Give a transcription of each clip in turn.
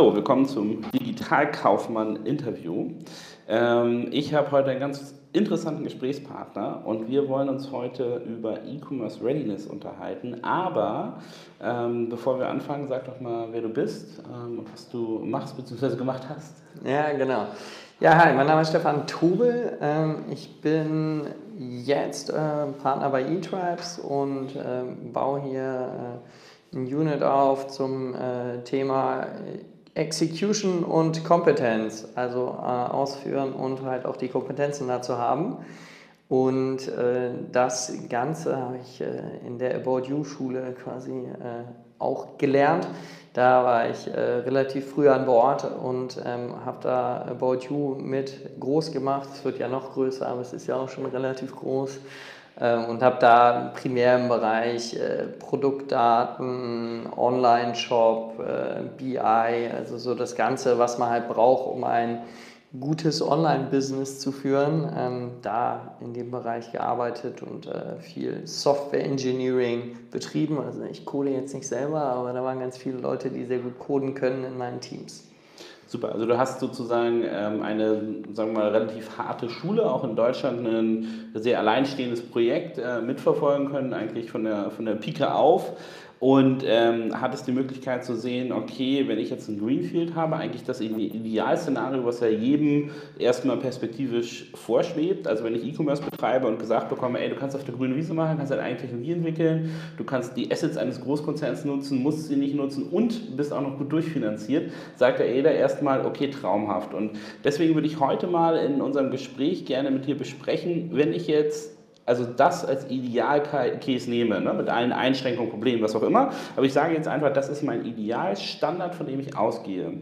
Hallo, willkommen zum Digitalkaufmann-Interview. Ähm, ich habe heute einen ganz interessanten Gesprächspartner und wir wollen uns heute über E-Commerce Readiness unterhalten. Aber ähm, bevor wir anfangen, sag doch mal, wer du bist ähm, und was du machst bzw. gemacht hast. Ja, genau. Ja, hi, mein Name ist Stefan Tobel. Ähm, ich bin jetzt äh, Partner bei eTribes und baue hier äh, ein Unit auf zum äh, Thema Execution und Kompetenz, also äh, ausführen und halt auch die Kompetenzen dazu haben. Und äh, das Ganze habe ich äh, in der About You Schule quasi äh, auch gelernt. Da war ich äh, relativ früh an Bord und ähm, habe da About You mit groß gemacht. Es wird ja noch größer, aber es ist ja auch schon relativ groß. Ähm, und habe da primär im Bereich äh, Produktdaten, Online-Shop, äh, BI, also so das Ganze, was man halt braucht, um ein gutes Online-Business zu führen, ähm, da in dem Bereich gearbeitet und äh, viel Software-Engineering betrieben. Also ich code jetzt nicht selber, aber da waren ganz viele Leute, die sehr gut coden können in meinen Teams. Super, also du hast sozusagen ähm, eine, sagen wir mal, relativ harte Schule, auch in Deutschland ein sehr alleinstehendes Projekt äh, mitverfolgen können, eigentlich von der, von der Pike auf und ähm, hattest die Möglichkeit zu sehen, okay, wenn ich jetzt ein Greenfield habe, eigentlich das Idealszenario, was ja jedem erstmal perspektivisch vorschwebt. Also wenn ich E-Commerce betreibe und gesagt bekomme, ey, du kannst auf der grünen Wiese machen, kannst deine eigene Technologie entwickeln, du kannst die Assets eines Großkonzerns nutzen, musst sie nicht nutzen und bist auch noch gut durchfinanziert, sagt der jeder erstmal, okay, traumhaft. Und deswegen würde ich heute mal in unserem Gespräch gerne mit dir besprechen, wenn ich jetzt also das als Idealcase nehme, ne, mit allen Einschränkungen, Problemen, was auch immer. Aber ich sage jetzt einfach, das ist mein Idealstandard, von dem ich ausgehe.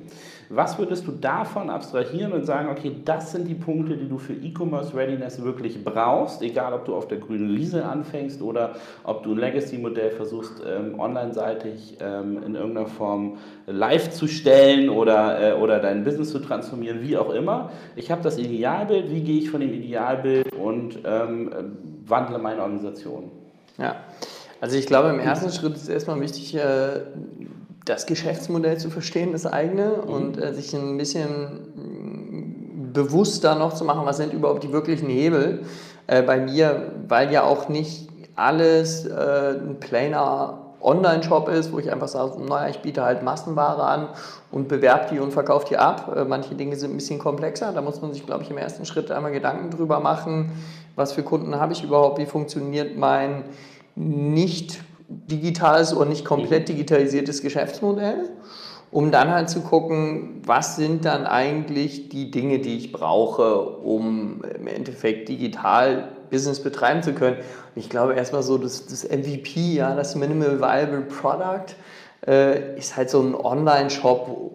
Was würdest du davon abstrahieren und sagen, okay, das sind die Punkte, die du für E-Commerce Readiness wirklich brauchst, egal ob du auf der grünen Wiese anfängst oder ob du ein Legacy-Modell versuchst, ähm, online-seitig ähm, in irgendeiner Form live zu stellen oder, äh, oder dein Business zu transformieren, wie auch immer. Ich habe das Idealbild, wie gehe ich von dem Idealbild und ähm, wandle meine Organisation? Ja, also ich glaube, im ersten Schritt ist erstmal wichtig, äh, das Geschäftsmodell zu verstehen, das eigene, mhm. und äh, sich ein bisschen bewusster noch zu machen, was sind überhaupt die wirklichen Hebel äh, bei mir, weil ja auch nicht alles ein planer Online-Shop ist, wo ich einfach sage, naja, ich biete halt Massenware an und bewerbe die und verkaufe die ab. Manche Dinge sind ein bisschen komplexer, da muss man sich, glaube ich, im ersten Schritt einmal Gedanken drüber machen, was für Kunden habe ich überhaupt, wie funktioniert mein nicht digitales oder nicht komplett digitalisiertes Geschäftsmodell, um dann halt zu gucken, was sind dann eigentlich die Dinge, die ich brauche, um im Endeffekt digital Business betreiben zu können. Ich glaube erstmal so, das, das MVP, ja, das Minimal Viable Product, äh, ist halt so ein Online-Shop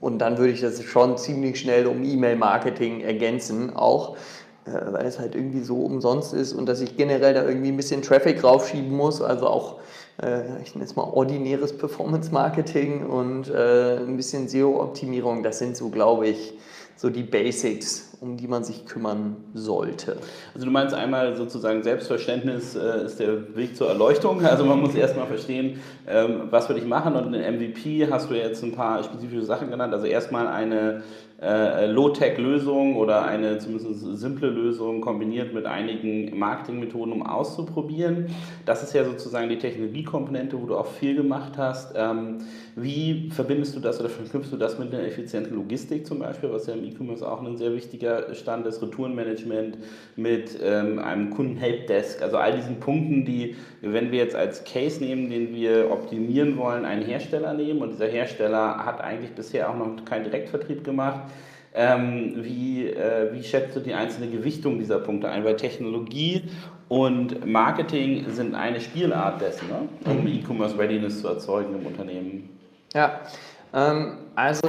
und dann würde ich das schon ziemlich schnell um E-Mail-Marketing ergänzen auch weil es halt irgendwie so umsonst ist und dass ich generell da irgendwie ein bisschen Traffic raufschieben muss, also auch, äh, ich nenne es mal ordinäres Performance-Marketing und äh, ein bisschen SEO-Optimierung, das sind so, glaube ich, so die Basics, um die man sich kümmern sollte. Also du meinst einmal sozusagen Selbstverständnis äh, ist der Weg zur Erleuchtung. Also man muss erstmal verstehen, ähm, was würde ich machen und in MVP hast du jetzt ein paar spezifische Sachen genannt. Also erstmal eine äh, Low-Tech-Lösung oder eine zumindest simple Lösung kombiniert mit einigen Marketingmethoden, um auszuprobieren. Das ist ja sozusagen die Technologiekomponente, wo du auch viel gemacht hast. Ähm, wie verbindest du das oder verknüpfst du das mit einer effizienten Logistik zum Beispiel, was ja im E-Commerce auch ein sehr wichtiger Stand ist, Retourenmanagement mit ähm, einem Kunden-Helpdesk, also all diesen Punkten, die, wenn wir jetzt als Case nehmen, den wir optimieren wollen, einen Hersteller nehmen und dieser Hersteller hat eigentlich bisher auch noch keinen Direktvertrieb gemacht, ähm, wie, äh, wie schätzt du die einzelne Gewichtung dieser Punkte ein? Weil Technologie und Marketing sind eine Spielart dessen, ne? um mhm. E-Commerce Readiness zu erzeugen im Unternehmen. Ja, ähm, also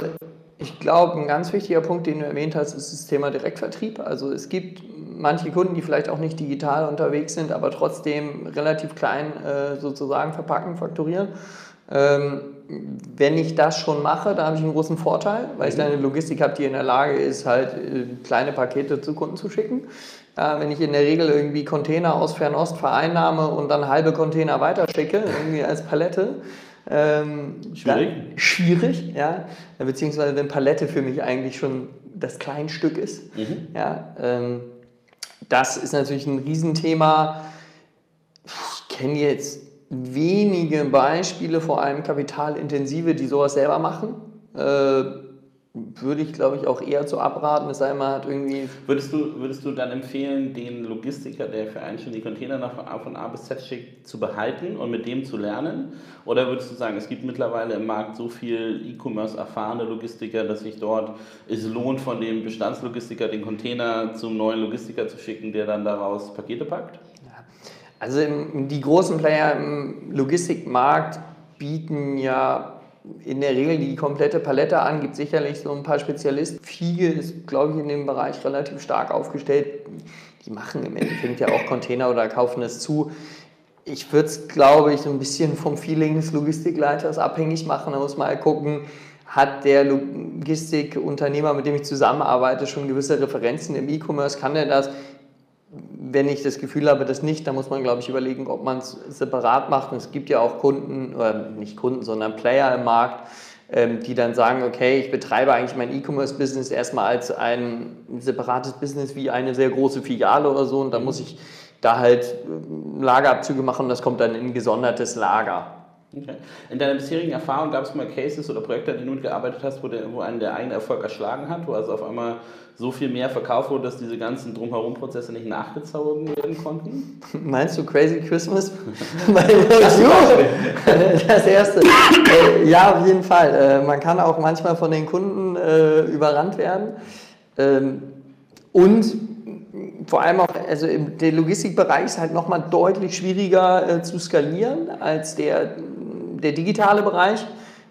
ich glaube, ein ganz wichtiger Punkt, den du erwähnt hast, ist das Thema Direktvertrieb. Also es gibt manche Kunden, die vielleicht auch nicht digital unterwegs sind, aber trotzdem relativ klein äh, sozusagen verpacken, fakturieren. Ähm, wenn ich das schon mache, da habe ich einen großen Vorteil, weil ich dann eine Logistik habe, die in der Lage ist, halt äh, kleine Pakete zu Kunden zu schicken. Ja, wenn ich in der Regel irgendwie Container aus Fernost vereinnahme und dann halbe Container weiterschicke, irgendwie als Palette, Ähm, schwierig. Dann, schwierig, ja. Beziehungsweise wenn Palette für mich eigentlich schon das Kleinstück ist. Mhm. Ja, ähm, das ist natürlich ein Riesenthema. Ich kenne jetzt wenige Beispiele, vor allem kapitalintensive, die sowas selber machen. Äh, würde ich, glaube ich, auch eher zu abraten, es sei denn, man hat irgendwie... Würdest du, würdest du dann empfehlen, den Logistiker, der für einen schon die Container nach, von A bis Z schickt, zu behalten und mit dem zu lernen? Oder würdest du sagen, es gibt mittlerweile im Markt so viel E-Commerce erfahrene Logistiker, dass sich dort es lohnt, von dem Bestandslogistiker den Container zum neuen Logistiker zu schicken, der dann daraus Pakete packt? Also die großen Player im Logistikmarkt bieten ja in der Regel die komplette Palette an, gibt sicherlich so ein paar Spezialisten. Fiege ist, glaube ich, in dem Bereich relativ stark aufgestellt. Die machen im Endeffekt ja auch Container oder kaufen es zu. Ich würde es, glaube ich, so ein bisschen vom Feeling des Logistikleiters abhängig machen. Da muss man mal gucken, hat der Logistikunternehmer, mit dem ich zusammenarbeite, schon gewisse Referenzen im E-Commerce? Kann er das? Wenn ich das Gefühl habe, das nicht, dann muss man, glaube ich, überlegen, ob man es separat macht. Und es gibt ja auch Kunden, oder nicht Kunden, sondern Player im Markt, ähm, die dann sagen, okay, ich betreibe eigentlich mein E-Commerce-Business erstmal als ein separates Business wie eine sehr große Filiale oder so. Und dann muss ich da halt ähm, Lagerabzüge machen und das kommt dann in ein gesondertes Lager. Okay. In deiner bisherigen Erfahrung gab es mal Cases oder Projekte, an denen du mitgearbeitet hast, wo, der, wo einen der eigene Erfolg erschlagen hat, wo also auf einmal so viel mehr verkauft wurde, dass diese ganzen Drumherum-Prozesse nicht nachgezogen werden konnten? Meinst du Crazy Christmas? das erste. Äh, ja, auf jeden Fall. Äh, man kann auch manchmal von den Kunden äh, überrannt werden. Ähm, und vor allem auch, also der Logistikbereich ist halt nochmal deutlich schwieriger äh, zu skalieren als der, der digitale Bereich.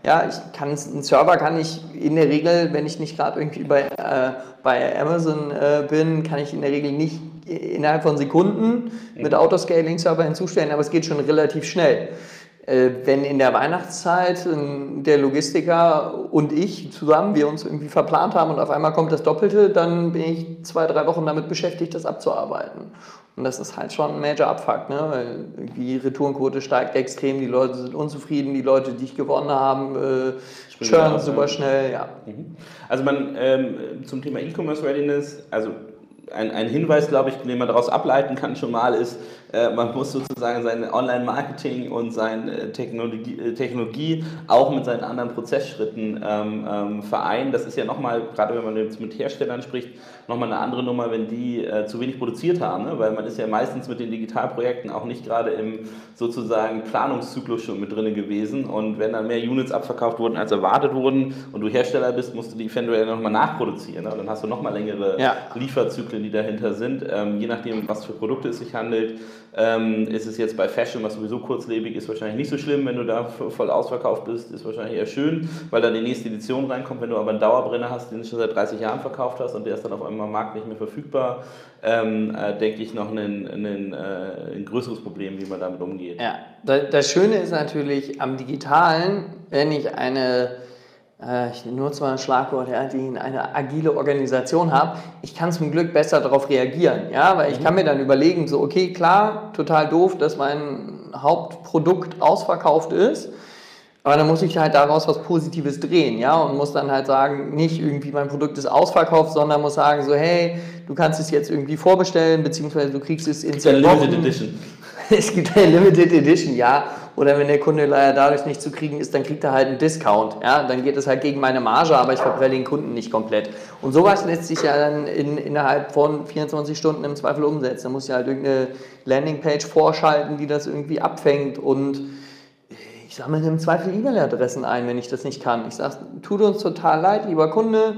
Ja, ich kann einen Server kann ich in der Regel, wenn ich nicht gerade irgendwie bei, äh, bei Amazon äh, bin, kann ich in der Regel nicht innerhalb von Sekunden mit Autoscaling-Server hinzustellen, aber es geht schon relativ schnell. Äh, wenn in der Weihnachtszeit der Logistiker und ich zusammen, wir uns irgendwie verplant haben und auf einmal kommt das Doppelte, dann bin ich zwei, drei Wochen damit beschäftigt, das abzuarbeiten. Und das ist halt schon ein Major Abfuck, ne? weil die Retourenquote steigt extrem, die Leute sind unzufrieden, die Leute, die ich gewonnen haben, äh, churnen super schnell. Ja. Mhm. Also man ähm, zum Thema E-Commerce Readiness, also ein, ein Hinweis, glaube ich, den man daraus ableiten kann schon mal, ist, äh, man muss sozusagen sein Online-Marketing und seine Technologie, äh, Technologie auch mit seinen anderen Prozessschritten ähm, ähm, vereinen. Das ist ja nochmal, gerade wenn man jetzt mit Herstellern spricht, nochmal eine andere Nummer, wenn die äh, zu wenig produziert haben, ne? weil man ist ja meistens mit den Digitalprojekten auch nicht gerade im sozusagen Planungszyklus schon mit drin gewesen und wenn dann mehr Units abverkauft wurden, als erwartet wurden und du Hersteller bist, musst du die eventuell nochmal nachproduzieren. Ne? Dann hast du nochmal längere ja. Lieferzyklen, die dahinter sind, ähm, je nachdem, was für Produkte es sich handelt. Ähm, ist es jetzt bei Fashion, was sowieso kurzlebig ist, wahrscheinlich nicht so schlimm, wenn du da voll ausverkauft bist, ist wahrscheinlich eher schön, weil dann die nächste Edition reinkommt. Wenn du aber einen Dauerbrenner hast, den du schon seit 30 Jahren verkauft hast und der ist dann auf einmal am Markt nicht mehr verfügbar, ähm, äh, denke ich, noch ein, ein, äh, ein, größeres Problem, wie man damit umgeht. Ja, das Schöne ist natürlich am Digitalen, wenn ich eine ich nutze mal ein Schlagwort, ja, die eine agile Organisation habe, ich kann zum Glück besser darauf reagieren, ja, weil ich mhm. kann mir dann überlegen, so, okay, klar, total doof, dass mein Hauptprodukt ausverkauft ist, aber dann muss ich halt daraus was Positives drehen, ja, und muss dann halt sagen, nicht irgendwie mein Produkt ist ausverkauft, sondern muss sagen so, hey, du kannst es jetzt irgendwie vorbestellen, beziehungsweise du kriegst es in zehn Wochen. Limited Edition. Es gibt eine Limited Edition, ja. Oder wenn der Kunde leider dadurch nicht zu kriegen ist, dann kriegt er halt einen Discount. Ja? Dann geht es halt gegen meine Marge, aber ich verprelle den Kunden nicht komplett. Und sowas lässt sich ja dann in, innerhalb von 24 Stunden im Zweifel umsetzen. Da muss ich halt irgendeine Landingpage vorschalten, die das irgendwie abfängt und ich sammle im Zweifel E-Mail-Adressen ein, wenn ich das nicht kann. Ich sage, tut uns total leid, lieber Kunde,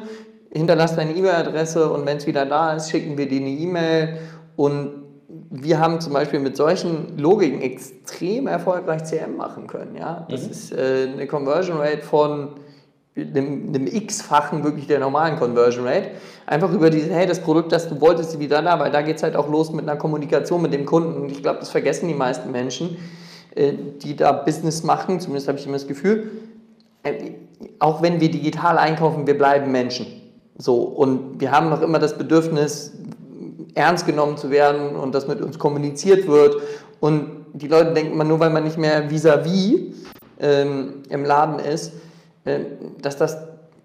hinterlass deine E-Mail-Adresse und wenn es wieder da ist, schicken wir dir eine E-Mail und wir haben zum Beispiel mit solchen Logiken extrem erfolgreich CM machen können. Ja? Das mhm. ist äh, eine Conversion Rate von einem, einem X-fachen wirklich der normalen Conversion Rate. Einfach über diese, hey, das Produkt, das du wolltest, ist wieder da, weil da geht es halt auch los mit einer Kommunikation mit dem Kunden. Und ich glaube, das vergessen die meisten Menschen, äh, die da Business machen, zumindest habe ich immer das Gefühl, äh, auch wenn wir digital einkaufen, wir bleiben Menschen. So, und wir haben noch immer das Bedürfnis, ernst genommen zu werden und dass mit uns kommuniziert wird. Und die Leute denken, man, nur weil man nicht mehr vis-à-vis -vis ähm, im Laden ist, äh, dass das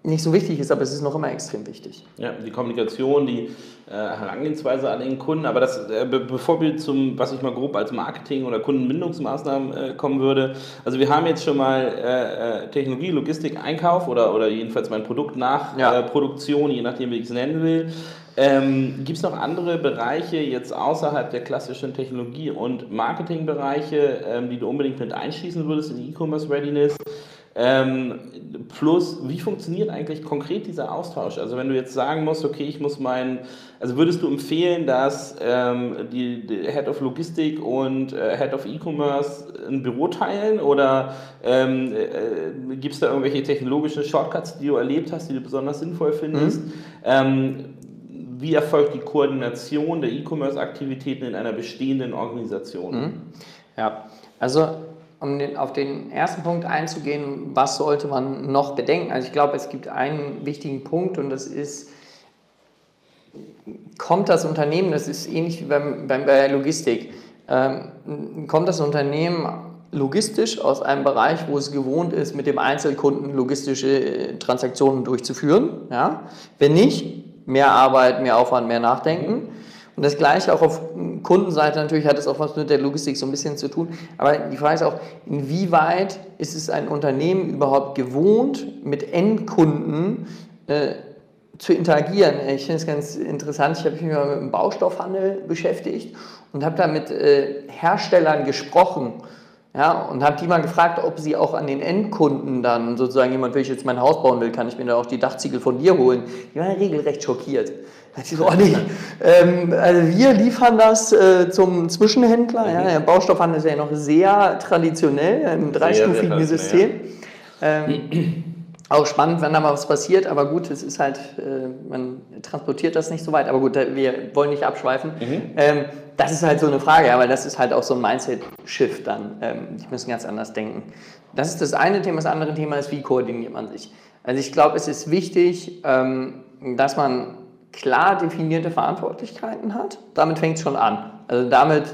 nicht so wichtig ist, aber es ist noch immer extrem wichtig. Ja, die Kommunikation, die äh, Herangehensweise an den Kunden, aber das, äh, be bevor wir zum, was ich mal grob als Marketing- oder Kundenbindungsmaßnahmen äh, kommen würde, also wir haben jetzt schon mal äh, äh, Technologie, Logistik, Einkauf oder, oder jedenfalls mein Produkt nach ja. Äh, Produktion, je nachdem, wie ich es nennen will. Ähm, Gibt es noch andere Bereiche jetzt außerhalb der klassischen Technologie- und Marketingbereiche, ähm, die du unbedingt mit einschließen würdest in E-Commerce Readiness? Ähm, plus, wie funktioniert eigentlich konkret dieser Austausch? Also wenn du jetzt sagen musst, okay, ich muss meinen, also würdest du empfehlen, dass ähm, die, die, Head of Logistik und äh, Head of E-Commerce ein Büro teilen oder ähm, äh, gibt es da irgendwelche technologischen Shortcuts, die du erlebt hast, die du besonders sinnvoll findest? Mhm. Wie erfolgt die Koordination der E-Commerce-Aktivitäten in einer bestehenden Organisation? Mhm. Ja, also um den, auf den ersten Punkt einzugehen, was sollte man noch bedenken? Also ich glaube, es gibt einen wichtigen Punkt und das ist, kommt das Unternehmen, das ist ähnlich wie beim, beim, bei Logistik, ähm, kommt das Unternehmen logistisch aus einem Bereich, wo es gewohnt ist, mit dem Einzelkunden logistische äh, Transaktionen durchzuführen? Ja? Wenn nicht, mehr Arbeit, mehr Aufwand, mehr Nachdenken. Und das Gleiche auch auf Kundenseite natürlich hat es auch was mit der Logistik so ein bisschen zu tun. Aber die Frage ist auch, inwieweit ist es ein Unternehmen überhaupt gewohnt, mit Endkunden äh, zu interagieren? Ich finde es ganz interessant. Ich habe mich mal mit dem Baustoffhandel beschäftigt und habe da mit äh, Herstellern gesprochen. Ja, und habe die mal gefragt, ob sie auch an den Endkunden dann sozusagen jemand, wenn ich jetzt mein Haus bauen will, kann ich mir da auch die Dachziegel von dir holen. Die waren regelrecht schockiert. Ich so, oh nee. ähm, also wir liefern das äh, zum Zwischenhändler. Mhm. Ja, der Baustoffhandel ist ja noch sehr traditionell, im dreistufigen System. Ähm, auch spannend, wenn da mal was passiert, aber gut, es ist halt, äh, man transportiert das nicht so weit. Aber gut, wir wollen nicht abschweifen. Mhm. Ähm, das ist halt so eine Frage, aber das ist halt auch so ein Mindset-Shift dann. Ähm, die müssen ganz anders denken. Das ist das eine Thema. Das andere Thema ist, wie koordiniert man sich? Also ich glaube, es ist wichtig, ähm, dass man klar definierte Verantwortlichkeiten hat. Damit fängt es schon an. Also damit,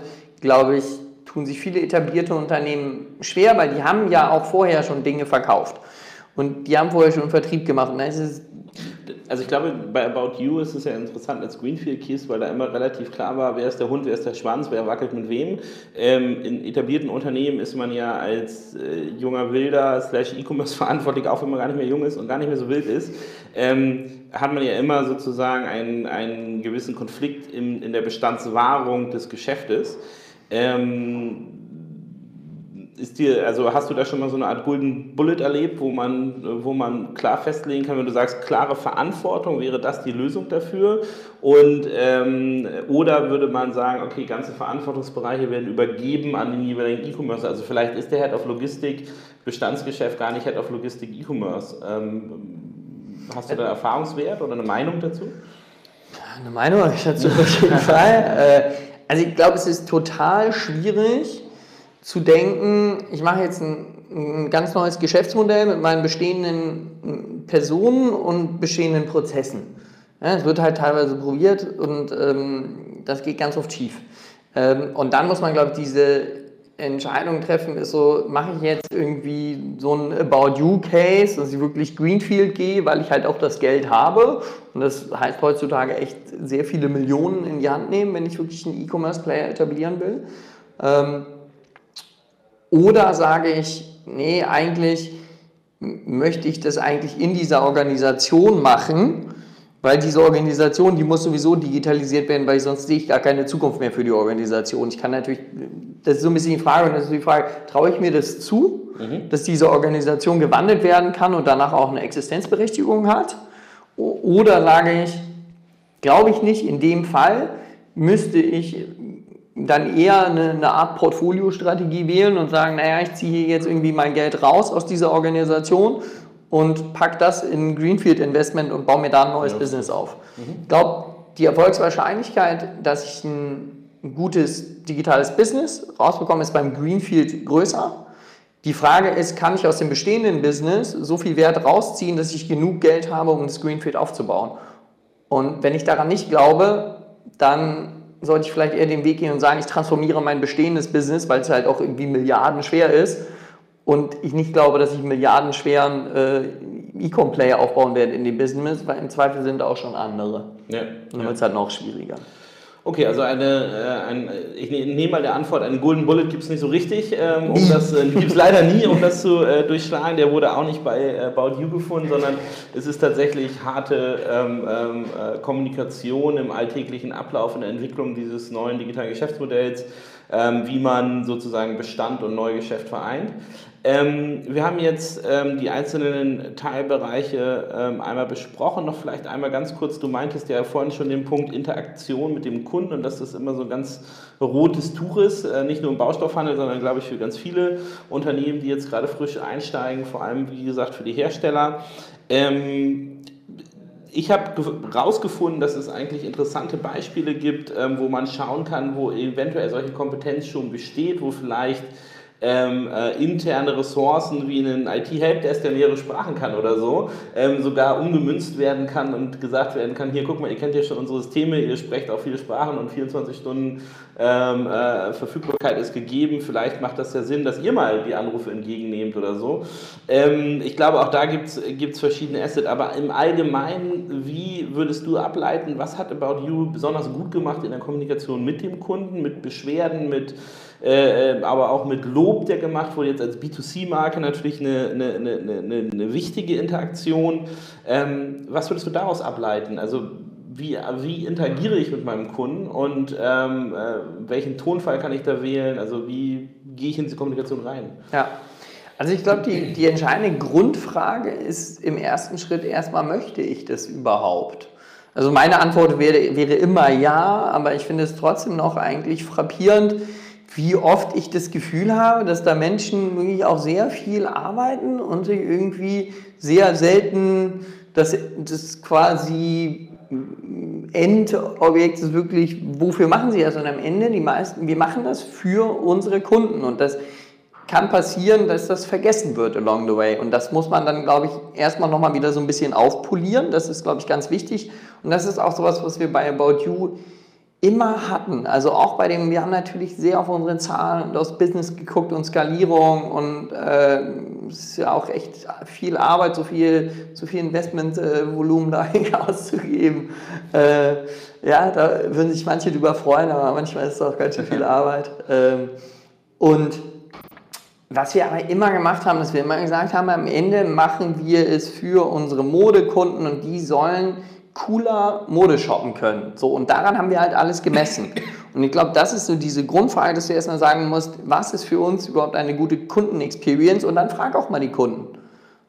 glaube ich, tun sich viele etablierte Unternehmen schwer, weil die haben ja auch vorher schon Dinge verkauft. Und die haben vorher schon Vertrieb gemacht. Und dann ist es also ich glaube, bei About You ist es ja interessant als Greenfield Keys, weil da immer relativ klar war, wer ist der Hund, wer ist der Schwanz, wer wackelt mit wem. Ähm, in etablierten Unternehmen ist man ja als äh, junger Wilder slash E-Commerce verantwortlich, auch wenn man gar nicht mehr jung ist und gar nicht mehr so wild ist, ähm, hat man ja immer sozusagen einen, einen gewissen Konflikt in, in der Bestandswahrung des Geschäftes. Ähm, ist dir, also hast du da schon mal so eine Art Golden Bullet erlebt, wo man, wo man klar festlegen kann, wenn du sagst, klare Verantwortung, wäre das die Lösung dafür? Und ähm, oder würde man sagen, okay, ganze Verantwortungsbereiche werden übergeben an den jeweiligen E-Commerce? Also vielleicht ist der Head of Logistik Bestandsgeschäft gar nicht Head of Logistik E-Commerce. Ähm, hast du da Erfahrungswert oder eine Meinung dazu? Eine Meinung habe ich dazu auf jeden Fall. Äh, also ich glaube, es ist total schwierig zu denken, ich mache jetzt ein, ein, ganz neues Geschäftsmodell mit meinen bestehenden Personen und bestehenden Prozessen. Ja, es wird halt teilweise probiert und ähm, das geht ganz oft schief. Ähm, und dann muss man, glaube ich, diese Entscheidung treffen, ist so, mache ich jetzt irgendwie so ein About You Case, dass ich wirklich Greenfield gehe, weil ich halt auch das Geld habe. Und das heißt heutzutage echt sehr viele Millionen in die Hand nehmen, wenn ich wirklich einen E-Commerce-Player etablieren will. Ähm, oder sage ich, nee, eigentlich möchte ich das eigentlich in dieser Organisation machen, weil diese Organisation, die muss sowieso digitalisiert werden, weil sonst sehe ich gar keine Zukunft mehr für die Organisation. Ich kann natürlich, das ist so ein bisschen die Frage, und das ist die Frage, traue ich mir das zu, mhm. dass diese Organisation gewandelt werden kann und danach auch eine Existenzberechtigung hat? Oder sage ich, glaube ich nicht, in dem Fall müsste ich dann eher eine, eine Art Portfoliostrategie wählen und sagen, naja, ich ziehe jetzt irgendwie mein Geld raus aus dieser Organisation und pack das in Greenfield Investment und baue mir da ein neues ja. Business auf. Mhm. Ich glaube, die Erfolgswahrscheinlichkeit, dass ich ein, ein gutes digitales Business rausbekomme, ist beim Greenfield größer. Die Frage ist, kann ich aus dem bestehenden Business so viel Wert rausziehen, dass ich genug Geld habe, um das Greenfield aufzubauen? Und wenn ich daran nicht glaube, dann sollte ich vielleicht eher den Weg gehen und sagen, ich transformiere mein bestehendes Business, weil es halt auch irgendwie milliardenschwer ist und ich nicht glaube, dass ich milliardenschweren äh, E-Com-Player aufbauen werde in dem Business, weil im Zweifel sind auch schon andere. Ja. Und dann wird es halt noch schwieriger. Okay, also eine, äh, ein, ich ne-, nehme mal der Antwort, einen Golden Bullet gibt es nicht so richtig, ähm, um das äh, gibt es leider nie, um das zu äh, durchschlagen. Der wurde auch nicht bei äh, About You gefunden, sondern es ist tatsächlich harte ähm, ähm, äh, Kommunikation im alltäglichen Ablauf in der Entwicklung dieses neuen digitalen Geschäftsmodells, ähm, wie man sozusagen Bestand und Neugeschäft vereint. Ähm, wir haben jetzt ähm, die einzelnen Teilbereiche ähm, einmal besprochen. Noch vielleicht einmal ganz kurz, du meintest ja vorhin schon den Punkt Interaktion mit dem Kunden und dass das immer so ein ganz rotes Tuch ist, äh, nicht nur im Baustoffhandel, sondern glaube ich für ganz viele Unternehmen, die jetzt gerade frisch einsteigen, vor allem wie gesagt für die Hersteller. Ähm, ich habe herausgefunden, dass es eigentlich interessante Beispiele gibt, ähm, wo man schauen kann, wo eventuell solche Kompetenz schon besteht, wo vielleicht ähm, äh, interne Ressourcen wie einen IT-Helpdesk, der mehrere Sprachen kann oder so, ähm, sogar umgemünzt werden kann und gesagt werden kann, hier guck mal, ihr kennt ja schon unsere Systeme, ihr sprecht auch viele Sprachen und 24 Stunden ähm, äh, Verfügbarkeit ist gegeben, vielleicht macht das ja Sinn, dass ihr mal die Anrufe entgegennehmt oder so. Ähm, ich glaube, auch da gibt es verschiedene Assets, aber im Allgemeinen, wie würdest du ableiten, was hat About You besonders gut gemacht in der Kommunikation mit dem Kunden, mit Beschwerden, mit äh, äh, aber auch mit Lob, der gemacht wurde, jetzt als B2C-Marke natürlich eine, eine, eine, eine, wichtige Interaktion. Ähm, was würdest du daraus ableiten? Also wie, wie interagiere ich mit meinem Kunden und ähm, äh, welchen Tonfall kann ich da wählen? Also wie gehe ich in diese Kommunikation rein? Ja. Also ich glaube, die, die entscheidende Grundfrage ist im ersten Schritt erstmal, möchte ich das überhaupt? Also meine Antwort wäre, wäre immer ja, aber ich finde es trotzdem noch eigentlich frappierend, wie oft ich das Gefühl habe, dass da Menschen wirklich auch sehr viel arbeiten und sich irgendwie sehr selten das, das quasi Endobjekt ist wirklich, wofür machen sie das? Und am Ende, die meisten, wir machen das für unsere Kunden und das kann passieren, dass das vergessen wird along the way. Und das muss man dann, glaube ich, erstmal nochmal wieder so ein bisschen aufpolieren. Das ist, glaube ich, ganz wichtig. Und das ist auch sowas, was wir bei About You immer hatten. Also auch bei dem, wir haben natürlich sehr auf unsere Zahlen und aufs Business geguckt und Skalierung und äh, es ist ja auch echt viel Arbeit, so viel, so viel Investmentvolumen äh, da auszugeben. Äh, ja, da würden sich manche drüber freuen, aber manchmal ist es auch ganz schön viel Arbeit. Ähm, und was wir aber immer gemacht haben, dass wir immer gesagt haben, am Ende machen wir es für unsere Modekunden und die sollen cooler Mode shoppen können. So, und daran haben wir halt alles gemessen. Und ich glaube, das ist so diese Grundfrage, dass du erstmal sagen musst, was ist für uns überhaupt eine gute Kundenexperience? Und dann frag auch mal die Kunden.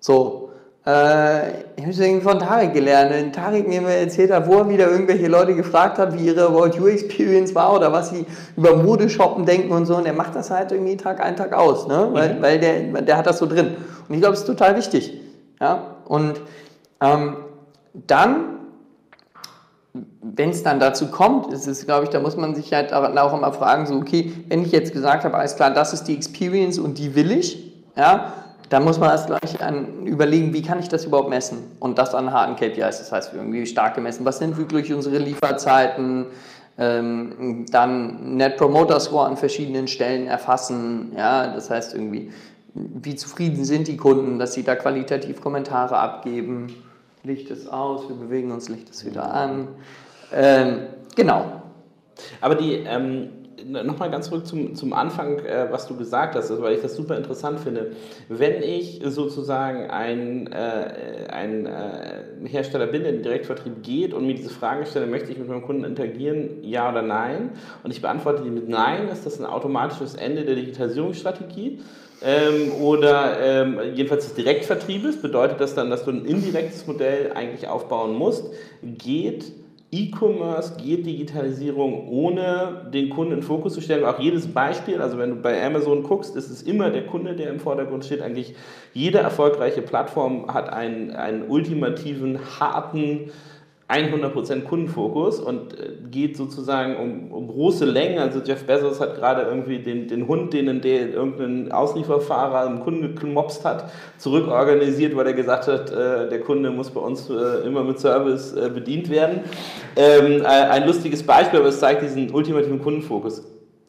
So, äh, ich habe es von Tarek gelernt. Wenn Tarek mir erzählt hat, wo er wieder irgendwelche Leute gefragt hat, wie ihre About You Experience war oder was sie über Modeshoppen denken und so. Und der macht das halt irgendwie Tag ein, Tag aus, ne? weil, mhm. weil der, der hat das so drin. Und ich glaube, es ist total wichtig. Ja? Und ähm, dann wenn es dann dazu kommt, ist es, glaube ich, da muss man sich halt auch immer fragen, so, okay, wenn ich jetzt gesagt habe, alles klar, das ist die Experience und die will ich, ja, dann muss man erst gleich an, überlegen, wie kann ich das überhaupt messen? Und das an harten KPIs, das heißt, irgendwie stark gemessen. Was sind wirklich unsere Lieferzeiten? Ähm, dann Net Promoter Score an verschiedenen Stellen erfassen, ja, das heißt irgendwie, wie zufrieden sind die Kunden, dass sie da qualitativ Kommentare abgeben Licht ist aus, wir bewegen uns, Licht ist wieder an. Ähm, genau. Aber die, ähm, nochmal ganz zurück zum, zum Anfang, äh, was du gesagt hast, weil ich das super interessant finde. Wenn ich sozusagen ein, äh, ein äh, Hersteller bin, der in den Direktvertrieb geht und mir diese Frage stelle, möchte ich mit meinem Kunden interagieren, ja oder nein? Und ich beantworte die mit Nein, ist das ein automatisches Ende der Digitalisierungsstrategie? ähm, oder ähm, jedenfalls des Direktvertriebes, bedeutet das dann, dass du ein indirektes Modell eigentlich aufbauen musst. Geht E-Commerce, geht Digitalisierung ohne den Kunden in Fokus zu stellen? Auch jedes Beispiel, also wenn du bei Amazon guckst, ist es immer der Kunde, der im Vordergrund steht. Eigentlich jede erfolgreiche Plattform hat einen, einen ultimativen, harten 100% Kundenfokus und äh, geht sozusagen um, um, große Längen. Also Jeff Bezos hat gerade irgendwie den, den Hund, den der irgendein Auslieferfahrer im Kunden gemobst hat, zurückorganisiert, weil er gesagt hat, äh, der Kunde muss bei uns äh, immer mit Service äh, bedient werden. Ähm, ein lustiges Beispiel, aber es zeigt diesen ultimativen Kundenfokus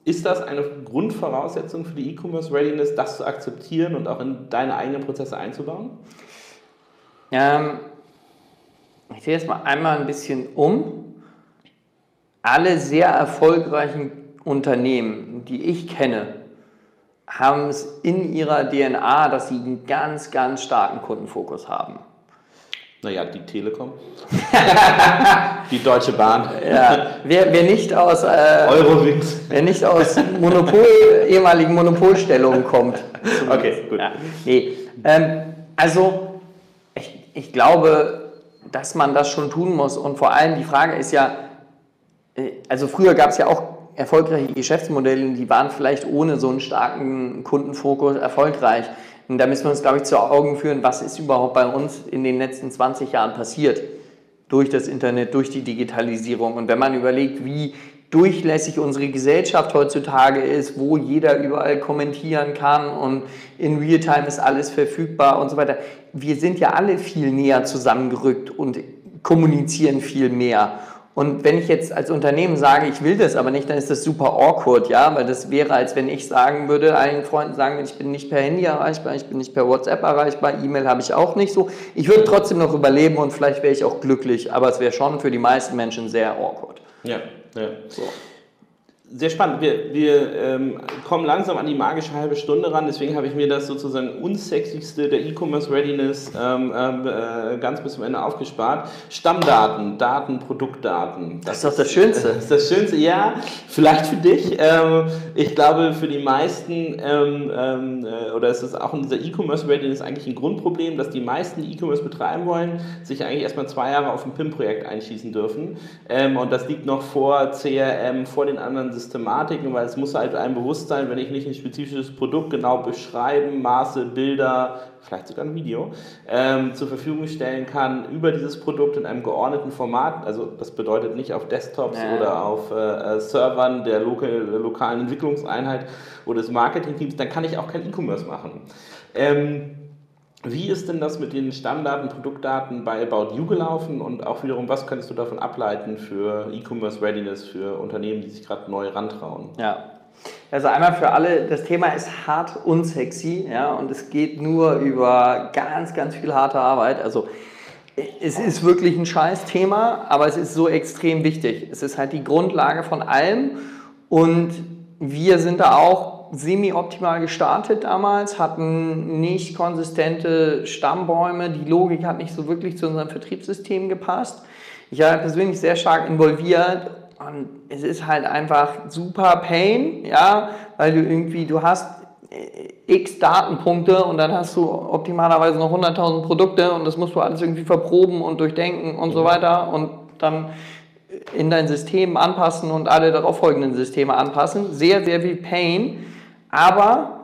Ist das eine Grundvoraussetzung für die E-Commerce Readiness, das zu akzeptieren und auch in deine eigenen Prozesse einzubauen? Ähm, ich sehe jetzt mal einmal ein bisschen um. Alle sehr erfolgreichen Unternehmen, die ich kenne, haben es in ihrer DNA, dass sie einen ganz, ganz starken Kundenfokus haben. Naja, die Telekom. die Deutsche Bahn. Ja, wer, wer nicht aus, äh, Eurowings. Wer nicht aus Monopol, ehemaligen Monopolstellungen kommt. Okay, gut. Ja, nee. Ähm, also, ich, ich glaube, dass man das schon tun muss. Und vor allem die Frage ist ja, äh, also früher gab es ja auch erfolgreiche Geschäftsmodelle, die waren vielleicht ohne so einen starken Kundenfokus erfolgreich. Und da müssen wir uns, glaube ich, zu Augen führen, was ist überhaupt bei uns in den letzten 20 Jahren passiert durch das Internet, durch die Digitalisierung. Und wenn man überlegt, wie durchlässig unsere Gesellschaft heutzutage ist, wo jeder überall kommentieren kann und in Realtime ist alles verfügbar und so weiter. Wir sind ja alle viel näher zusammengerückt und kommunizieren viel mehr. Und wenn ich jetzt als Unternehmen sage, ich will das aber nicht, dann ist das super awkward, ja, weil das wäre, als wenn ich sagen würde, allen Freunden sagen, ich bin nicht per Handy erreichbar, ich bin nicht per WhatsApp erreichbar, E-Mail habe ich auch nicht so. Ich würde trotzdem noch überleben und vielleicht wäre ich auch glücklich, aber es wäre schon für die meisten Menschen sehr awkward. Ja, ja. So sehr spannend. Wir, wir ähm, kommen langsam an die magische halbe Stunde ran, deswegen habe ich mir das sozusagen unsexigste der E-Commerce Readiness ähm, ähm, äh, ganz bis zum Ende aufgespart. Stammdaten, Daten, Produktdaten. Das, das ist doch das Schönste. Das ist das Schönste, ja. Vielleicht für dich. Ähm, ich glaube, für die meisten, ähm, ähm, äh, oder es ist auch in dieser E-Commerce Readiness eigentlich ein Grundproblem, dass die meisten, die E-Commerce betreiben wollen, sich eigentlich erstmal zwei Jahre auf ein PIM-Projekt einschießen dürfen. und das liegt noch vor CRM, vor den anderen Systematiken, weil es muss halt einem bewusst sein, wenn ich nicht ein spezifisches Produkt genau beschreiben, Maße, Bilder, vielleicht sogar ein Video, ähm, zur Verfügung stellen kann über dieses Produkt in einem geordneten Format. Also das bedeutet nicht auf Desktops ja. oder auf äh, äh Servern der lokal, lokalen Entwicklungseinheit oder des Marketingteams, dann kann ich auch kein E-Commerce machen. Ähm, wie ist denn das mit den Stammdaten, Produktdaten bei About You gelaufen und auch wiederum, was könntest du davon ableiten für E-Commerce Readiness für Unternehmen, die sich gerade neu rantrauen? Ja, also einmal für alle, das Thema ist hart und sexy, ja, und es geht nur über ganz, ganz viel harte Arbeit. Also es ist wirklich ein scheiß Thema, aber es ist so extrem wichtig. Es ist halt die Grundlage von allem und wir sind da auch semi-optimal gestartet damals, hatten nicht konsistente Stammbäume, die Logik hat nicht so wirklich zu unserem Vertriebssystem gepasst. Ich war persönlich sehr stark involviert und es ist halt einfach super Pain, ja, weil du irgendwie, du hast äh, x Datenpunkte und dann hast du optimalerweise noch 100.000 Produkte und das musst du alles irgendwie verproben und durchdenken und so weiter und dann in dein System anpassen und alle darauf folgenden Systeme anpassen. Sehr, sehr viel Pain. Aber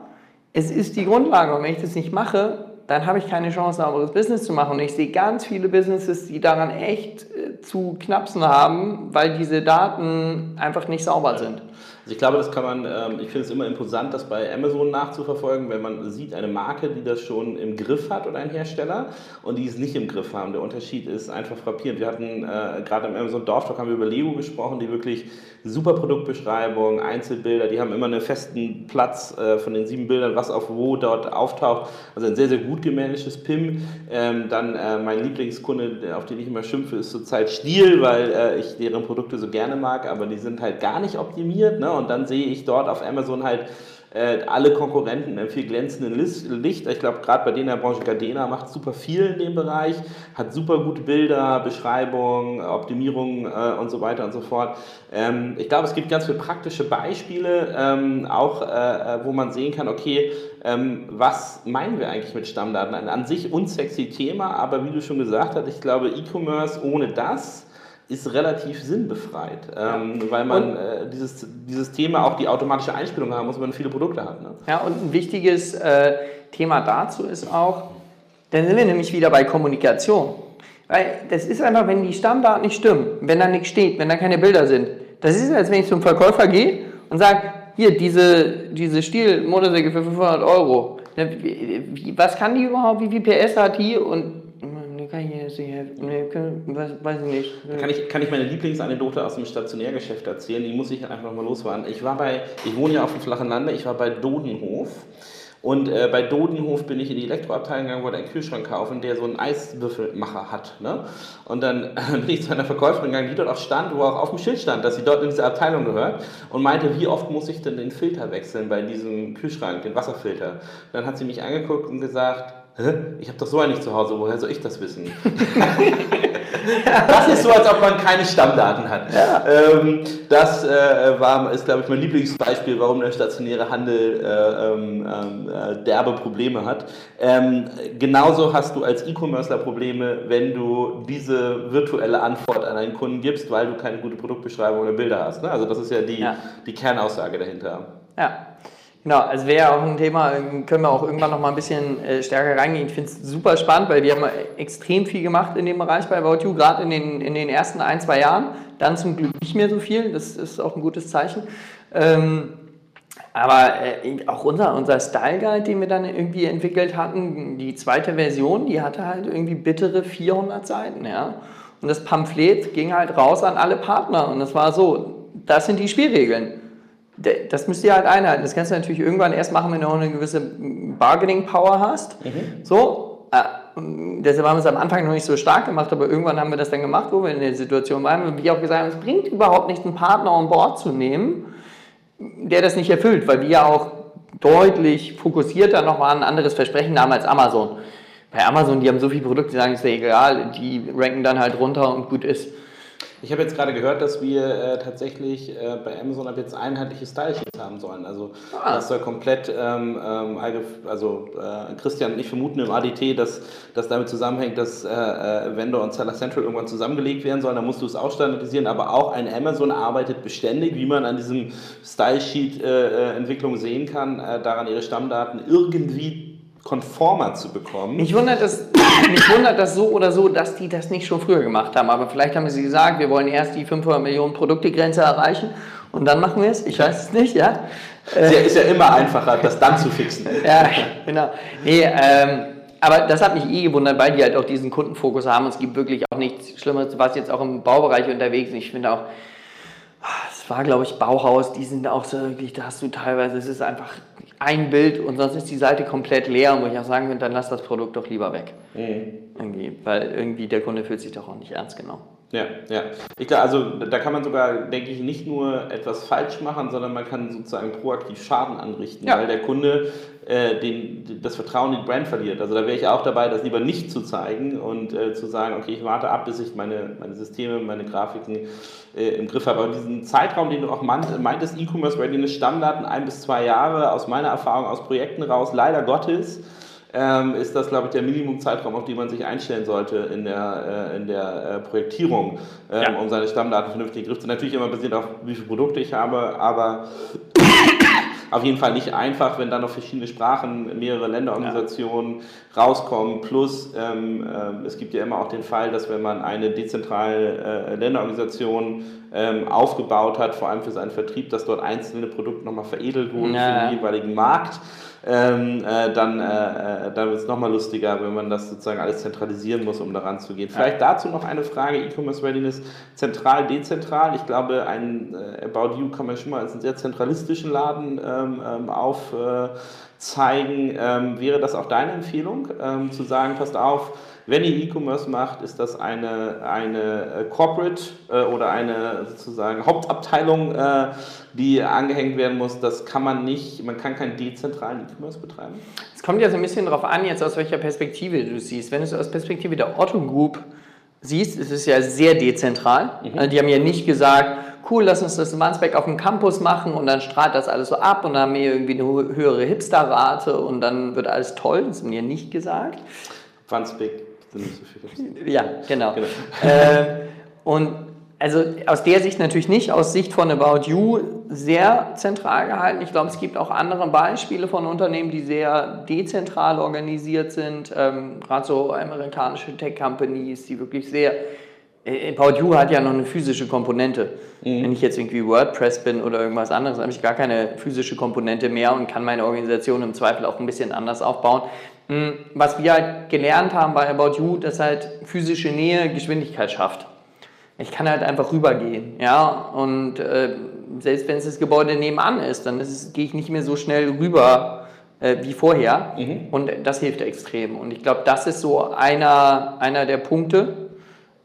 es ist die Grundlage und wenn ich das nicht mache, dann habe ich keine Chance, sauberes Business zu machen. Und ich sehe ganz viele Businesses, die daran echt äh, zu knapsen haben, weil diese Daten einfach nicht sauber sind. Also ich glaube, das kann man, ähm, ich finde es immer imposant, das bei Amazon nachzuverfolgen, wenn man sieht, eine Marke, die das schon im Griff hat oder ein Hersteller und die es nicht im Griff haben. Der Unterschied ist einfach frappierend. Wir hatten äh, gerade im Amazon Dorftalk haben wir über Lego gesprochen, die wirklich super Produktbeschreibung, Einzelbilder, die haben immer einen festen Platz äh, von den sieben Bildern, was auf wo dort auftaucht. Also ein sehr, sehr gut gemanagtes PIM. Ähm, dann äh, mein Lieblingskunde, auf den ich immer schimpfe, ist zurzeit Stiel, weil äh, ich deren Produkte so gerne mag, aber die sind halt gar nicht optimiert. Ne? Und dann sehe ich dort auf Amazon halt äh, alle Konkurrenten im viel glänzenden Licht. Ich glaube, gerade bei denen der Branche Gardena macht super viel in dem Bereich, hat super gute Bilder, Beschreibung, Optimierung äh, und so weiter und so fort. Ähm, ich glaube, es gibt ganz viele praktische Beispiele, ähm, auch äh, äh wo man sehen kann, okay, ähm, was meinen wir eigentlich mit Stammdaten? Ein an sich unsexy Thema, aber wie du schon gesagt hast, ich glaube, E-Commerce ohne das ist relativ sinnbefreit, ähm, weil man äh, dieses, dieses Thema auch die automatische Einspielung haben muss, wenn man viele Produkte hat. Ne? Ja, und ein wichtiges äh, Thema dazu ist auch, dann sind wir nämlich wieder bei Kommunikation. Weil das ist einfach, wenn die Stammdaten nicht stimmen, wenn da nichts steht, wenn da keine Bilder sind. Das ist, als wenn ich zum Verkäufer gehe und sage, hier, diese, diese Stiel-Motorsäge für 500 Euro. Was kann die überhaupt? Wie viel PS hat die? Und kann ich jetzt nicht helfen. Nee, kann, weiß, weiß ich nicht. Da kann ich, kann ich meine Lieblingsanekdote aus dem Stationärgeschäft erzählen, die muss ich einfach mal loswerden. Ich war bei, ich wohne ja auf dem flachen Lande, ich war bei Dodenhof. Und äh, bei Dodenhof bin ich in die Elektroabteilung gegangen, wollte einen Kühlschrank kaufen, der so einen Eiswürfelmacher hat. Ne? Und dann äh, bin ich zu einer Verkäuferin gegangen, die dort auch stand, wo auch auf dem Schild stand, dass sie dort in diese Abteilung gehört und meinte, wie oft muss ich denn den Filter wechseln bei diesem Kühlschrank, den Wasserfilter. Dann hat sie mich angeguckt und gesagt, Hä? Ich habe doch so einen nicht zu Hause, woher soll ich das wissen? das ist so, als ob man keine Stammdaten hat. Ja. Ähm, das äh, war, ist, glaube ich, mein Lieblingsbeispiel, warum der stationäre Handel äh, ähm, äh, derbe Probleme hat. Ähm, genauso hast du als E-Commercer Probleme, wenn du diese virtuelle Antwort an einen Kunden gibst, weil du keine gute Produktbeschreibung oder Bilder hast. Ne? Also das ist ja die, ja. die Kernaussage dahinter. Ja. Genau, also wäre auch ein Thema, können wir auch irgendwann noch mal ein bisschen äh, stärker reingehen. Ich finde es super spannend, weil wir haben extrem viel gemacht in dem Bereich bei About You, gerade in den, in den ersten ein, zwei Jahren. Dann zum Glück nicht mehr so viel, das ist auch ein gutes Zeichen. Ähm, aber äh, auch unser, unser Style Guide, den wir dann irgendwie entwickelt hatten, die zweite Version, die hatte halt irgendwie bittere 400 Seiten, ja. Und das Pamphlet ging halt raus an alle Partner und das war so, das sind die Spielregeln das müsst ihr halt einhalten. Das kannst du natürlich irgendwann erst machen, wenn du auch eine gewisse Bargaining-Power hast. Mhm. So, äh, deshalb haben wir es am Anfang noch nicht so stark gemacht, aber irgendwann haben wir das dann gemacht, wo wir in der Situation waren. Wie ich auch gesagt habe, es bringt überhaupt nicht, einen Partner an Bord zu nehmen, der das nicht erfüllt, weil wir ja auch deutlich fokussierter nochmal ein anderes Versprechen haben als Amazon. Bei Amazon, die haben so viele Produkte, die sagen, ist ja egal, die ranken dann halt runter und gut ist. Ich habe jetzt gerade gehört, dass wir äh, tatsächlich äh, bei Amazon ab jetzt einheitliche Style-Sheets haben sollen. Also ah. das soll komplett, ähm, ähm, also äh, Christian und ich vermuten im ADT, dass das damit zusammenhängt, dass äh, äh, Vendor und Seller Central irgendwann zusammengelegt werden sollen. Da musst du es auch standardisieren. Aber auch ein Amazon arbeitet beständig, wie man an diesem Style-Sheet-Entwicklung äh, sehen kann, daran ihre Stammdaten irgendwie konformer zu bekommen. Mich wundert, das, mich wundert das so oder so, dass die das nicht schon früher gemacht haben. Aber vielleicht haben sie gesagt, wir wollen erst die 500 Millionen Produktegrenze erreichen und dann machen wir es. Ich weiß es nicht, ja. Es ist ja immer einfacher, das dann zu fixen. ja, genau. Nee, ähm, aber das hat mich eh gewundert, weil die halt auch diesen Kundenfokus haben. Und es gibt wirklich auch nichts Schlimmeres, was jetzt auch im Baubereich unterwegs ist. Ich finde auch, es war, glaube ich, Bauhaus, die sind auch so wirklich, da hast du teilweise, es ist einfach ein Bild und sonst ist die Seite komplett leer, wo ich auch sagen würde, dann lass das Produkt doch lieber weg. Mhm. Irgendwie, weil irgendwie der Kunde fühlt sich doch auch nicht ernst genommen. Ja, ja. Ich glaube, also da kann man sogar, denke ich, nicht nur etwas falsch machen, sondern man kann sozusagen proaktiv Schaden anrichten, ja. weil der Kunde äh, den, das Vertrauen in die Brand verliert. Also da wäre ich auch dabei, das lieber nicht zu zeigen und äh, zu sagen, okay, ich warte ab, bis ich meine, meine Systeme, meine Grafiken äh, im Griff habe. Aber diesen Zeitraum, den du auch meintest, E-Commerce Readiness Stammdaten, ein bis zwei Jahre, aus meiner Erfahrung aus Projekten raus, leider Gottes, ähm, ist das, glaube ich, der Minimumzeitraum, auf den man sich einstellen sollte in der, äh, in der äh, Projektierung, ähm, ja. um seine Stammdaten vernünftig in den Griff zu Natürlich immer basierend auf, wie viele Produkte ich habe, aber auf jeden Fall nicht einfach, wenn dann noch verschiedene Sprachen, mehrere Länderorganisationen ja. rauskommen. Plus, ähm, äh, es gibt ja immer auch den Fall, dass wenn man eine dezentrale äh, Länderorganisation ähm, aufgebaut hat, vor allem für seinen Vertrieb, dass dort einzelne Produkte nochmal veredelt wurden ja. für den jeweiligen Markt ähm, äh, dann, äh, äh dann wird es nochmal lustiger, wenn man das sozusagen alles zentralisieren muss, um daran zu gehen. Vielleicht dazu noch eine Frage, E-Commerce Readiness, zentral, dezentral. Ich glaube, ein äh, About You kann man schon mal als einen sehr zentralistischen Laden ähm, ähm aufzeigen. Ähm, wäre das auch deine Empfehlung, ähm, zu sagen, passt auf, wenn ihr E-Commerce macht, ist das eine, eine äh, Corporate äh, oder eine sozusagen Hauptabteilung, äh, die angehängt werden muss. Das kann man nicht, man kann keinen dezentralen E-Commerce betreiben. Es kommt ja so ein bisschen darauf an, jetzt aus welcher Perspektive du siehst. Wenn du es aus Perspektive der Otto Group siehst, ist es ja sehr dezentral. Mhm. Also die haben ja nicht gesagt, cool, lass uns das in Wandsbek auf dem Campus machen und dann strahlt das alles so ab und dann haben wir irgendwie eine höhere Hipster-Rate und dann wird alles toll. Das haben die ja nicht gesagt. So viel Ja, genau. genau. Äh, und also aus der Sicht natürlich nicht, aus Sicht von About You sehr zentral gehalten. Ich glaube, es gibt auch andere Beispiele von Unternehmen, die sehr dezentral organisiert sind. Ähm, Gerade so amerikanische Tech-Companies, die wirklich sehr äh, About You hat ja noch eine physische Komponente. Mhm. Wenn ich jetzt irgendwie WordPress bin oder irgendwas anderes, habe ich gar keine physische Komponente mehr und kann meine Organisation im Zweifel auch ein bisschen anders aufbauen. Hm, was wir halt gelernt haben bei About You, dass halt physische Nähe Geschwindigkeit schafft. Ich kann halt einfach rübergehen, ja, und äh, selbst wenn es das Gebäude nebenan ist, dann gehe ich nicht mehr so schnell rüber äh, wie vorher mhm. und das hilft extrem. Und ich glaube, das ist so einer, einer der Punkte,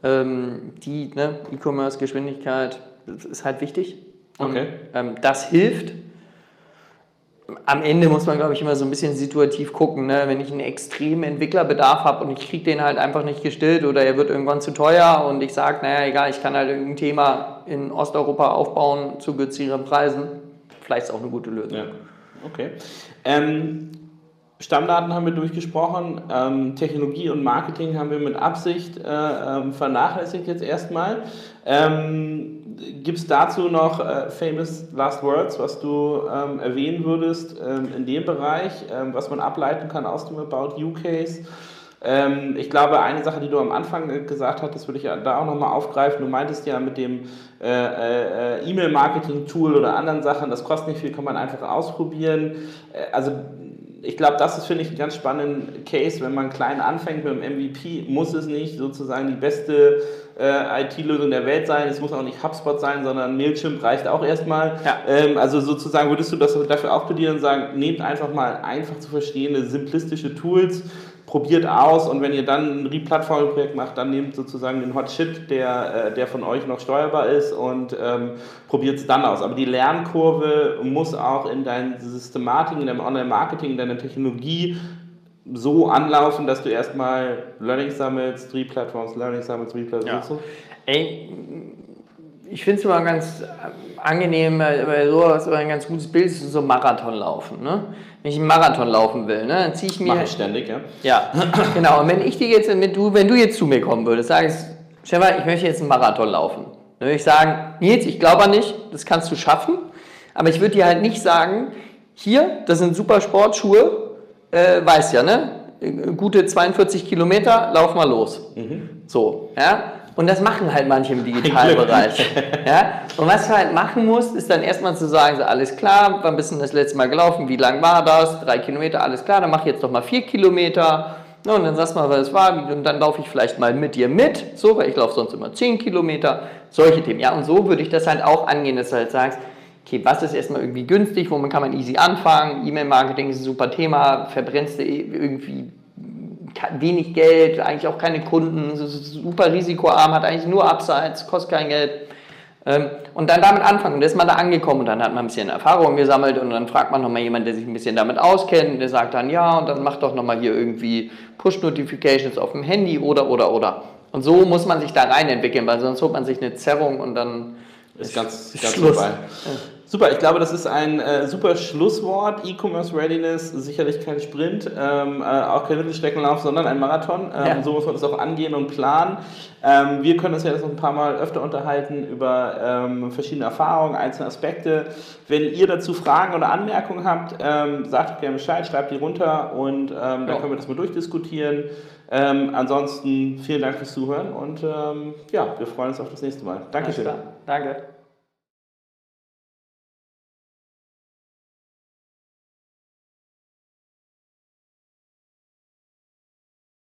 ähm, die ne, E-Commerce-Geschwindigkeit ist halt wichtig. Und, okay. ähm, das hilft am Ende muss man, glaube ich, immer so ein bisschen situativ gucken. Ne? Wenn ich einen extremen Entwicklerbedarf habe und ich kriege den halt einfach nicht gestillt oder er wird irgendwann zu teuer und ich sage, naja, egal, ich kann halt irgendein Thema in Osteuropa aufbauen zu günstigeren Preisen, vielleicht ist auch eine gute Lösung. Ja. Okay. Ähm, Stammdaten haben wir durchgesprochen, ähm, Technologie und Marketing haben wir mit Absicht äh, ähm, vernachlässigt jetzt erstmal. Ähm, Gibt es dazu noch äh, famous last words, was du ähm, erwähnen würdest ähm, in dem Bereich, ähm, was man ableiten kann aus dem About You Case? Ähm, ich glaube, eine Sache, die du am Anfang äh, gesagt hattest, würde ich da auch nochmal aufgreifen. Du meintest ja mit dem äh, äh, E-Mail-Marketing-Tool oder anderen Sachen, das kostet nicht viel, kann man einfach ausprobieren. Äh, also ich glaube, das ist, finde ich, ein ganz spannender Case. Wenn man klein anfängt mit dem MVP, muss es nicht sozusagen die beste äh, IT-Lösung der Welt sein. Es muss auch nicht HubSpot sein, sondern Mailchimp reicht auch erstmal. Ja. Ähm, also sozusagen würdest du das dafür auch plädieren und sagen, nehmt einfach mal einfach zu verstehende, simplistische Tools, probiert aus und wenn ihr dann ein Replatforming-Projekt macht, dann nehmt sozusagen den Hot Shit, der, äh, der von euch noch steuerbar ist und ähm, probiert es dann aus. Aber die Lernkurve muss auch in deiner Systematik, in deinem Online-Marketing, in deiner Technologie so anlaufen, dass du erstmal Learning sammelst, Re-Plattforms, Learning sammelst, Re-Plattforms. Ja. Ey, ich finde es immer ganz angenehm, weil sowas ein ganz gutes Bild ist, so Marathon laufen. Ne? Wenn ich einen Marathon laufen will, ne, dann ziehe ich mir. Mach ich ständig, ja. Ja, genau. Und wenn ich dir jetzt, wenn du, wenn du jetzt zu mir kommen würdest, sagst, Stefan, ich möchte jetzt einen Marathon laufen. Dann würde ich sagen, Nils, ich glaube nicht, das kannst du schaffen. Aber ich würde dir halt nicht sagen, hier, das sind super Sportschuhe, äh, weiß ja, ne? Gute 42 Kilometer, lauf mal los. Mhm. So, ja. Und das machen halt manche im Digitalbereich. ja? Und was du halt machen musst, ist dann erstmal zu sagen, so, alles klar, wann bist du das letzte Mal gelaufen, wie lang war das, drei Kilometer, alles klar, dann mach ich jetzt doch mal vier Kilometer. Ja, und dann sagst du mal, was es war, und dann laufe ich vielleicht mal mit dir mit, so, weil ich laufe sonst immer zehn Kilometer, solche Themen. Ja, und so würde ich das halt auch angehen, dass du halt sagst, okay, was ist erstmal irgendwie günstig, womit kann man easy anfangen, E-Mail-Marketing ist ein super Thema, verbrennst du irgendwie wenig Geld, eigentlich auch keine Kunden, super risikoarm, hat eigentlich nur Upsides, kostet kein Geld. Ähm, und dann damit anfangen. Dann ist man da angekommen und dann hat man ein bisschen Erfahrung gesammelt und dann fragt man nochmal jemanden, der sich ein bisschen damit auskennt, der sagt dann ja und dann macht doch nochmal hier irgendwie Push-Notifications auf dem Handy oder oder oder. Und so muss man sich da rein entwickeln, weil sonst holt man sich eine Zerrung und dann ist ganz, ganz Schluss. vorbei. Super, ich glaube, das ist ein äh, super Schlusswort. E-Commerce Readiness, sicherlich kein Sprint, ähm, äh, auch kein Mittelstreckenlauf, sondern ein Marathon. Ähm, ja. So muss man das auch angehen und planen. Ähm, wir können uns ja jetzt noch ein paar Mal öfter unterhalten über ähm, verschiedene Erfahrungen, einzelne Aspekte. Wenn ihr dazu Fragen oder Anmerkungen habt, ähm, sagt gerne Bescheid, schreibt die runter und ähm, dann ja. können wir das mal durchdiskutieren. ansonsten vielen Dank fürs Zuhören und ja, wir freuen uns auf das nächste Mal. Dankeschön. Danke.